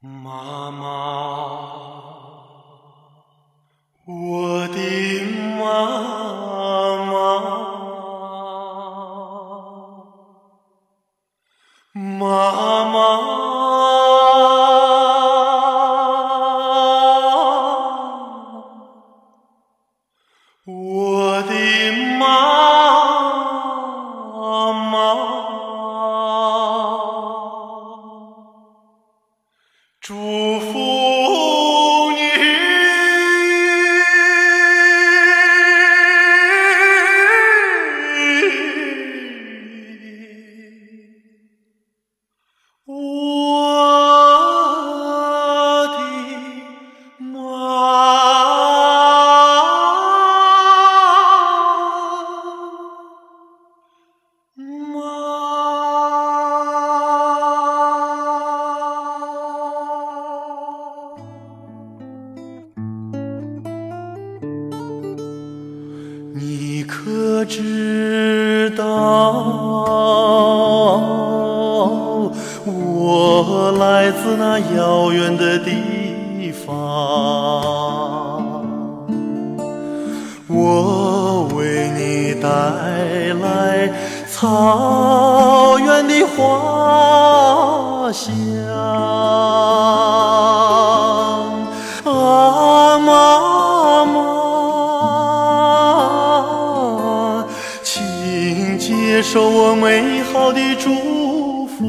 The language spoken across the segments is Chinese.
妈妈我的妈妈妈妈。祝福可知道我来自那遥远的地方我为你带来草原的花香。请接受我美好的祝福，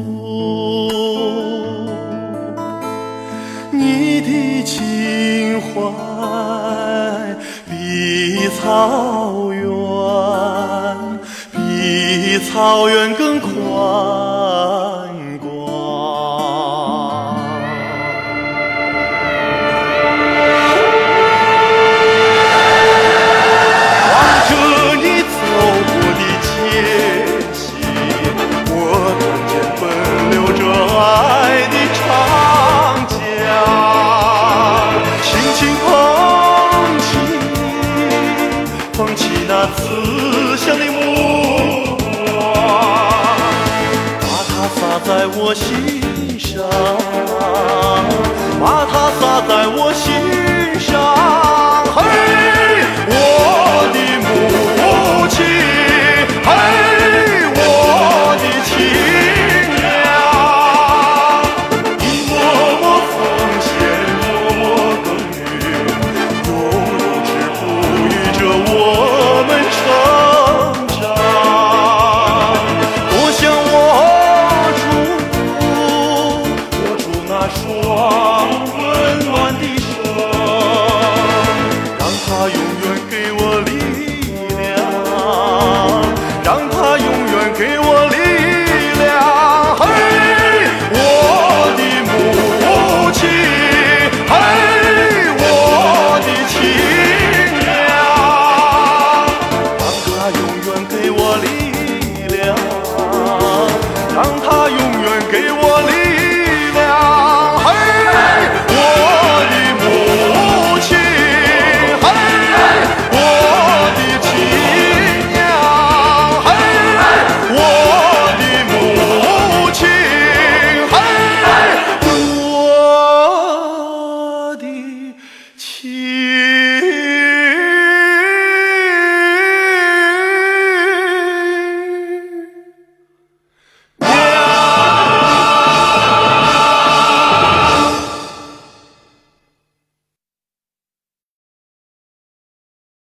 你的情怀比草原比草原更宽广。我心。给我力量。